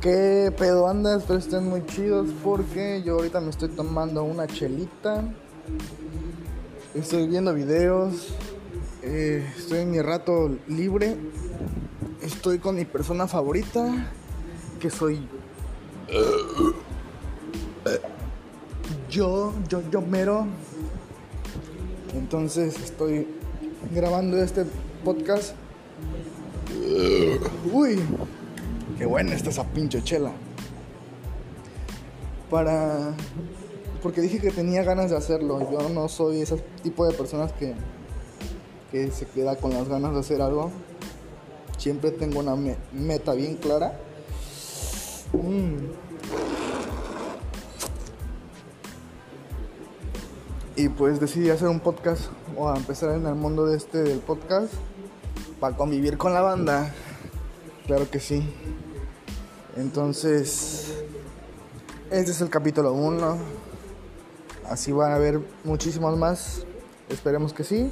¿Qué pedo anda? Espero estén muy chidos porque yo ahorita me estoy tomando una chelita. Estoy viendo videos. eh, estoy en mi rato libre. Estoy con mi persona favorita. Que soy. Yo, yo, yo mero. Entonces estoy grabando este podcast. Uy, qué buena está esa pinche chela. Para. Porque dije que tenía ganas de hacerlo. Yo no soy ese tipo de personas que, que se queda con las ganas de hacer algo. Siempre tengo una me- meta bien clara. Mm. Y pues decidí hacer un podcast o a empezar en el mundo de este del podcast para convivir con la banda. Claro que sí. Entonces, este es el capítulo 1. Así van a haber muchísimos más. Esperemos que sí.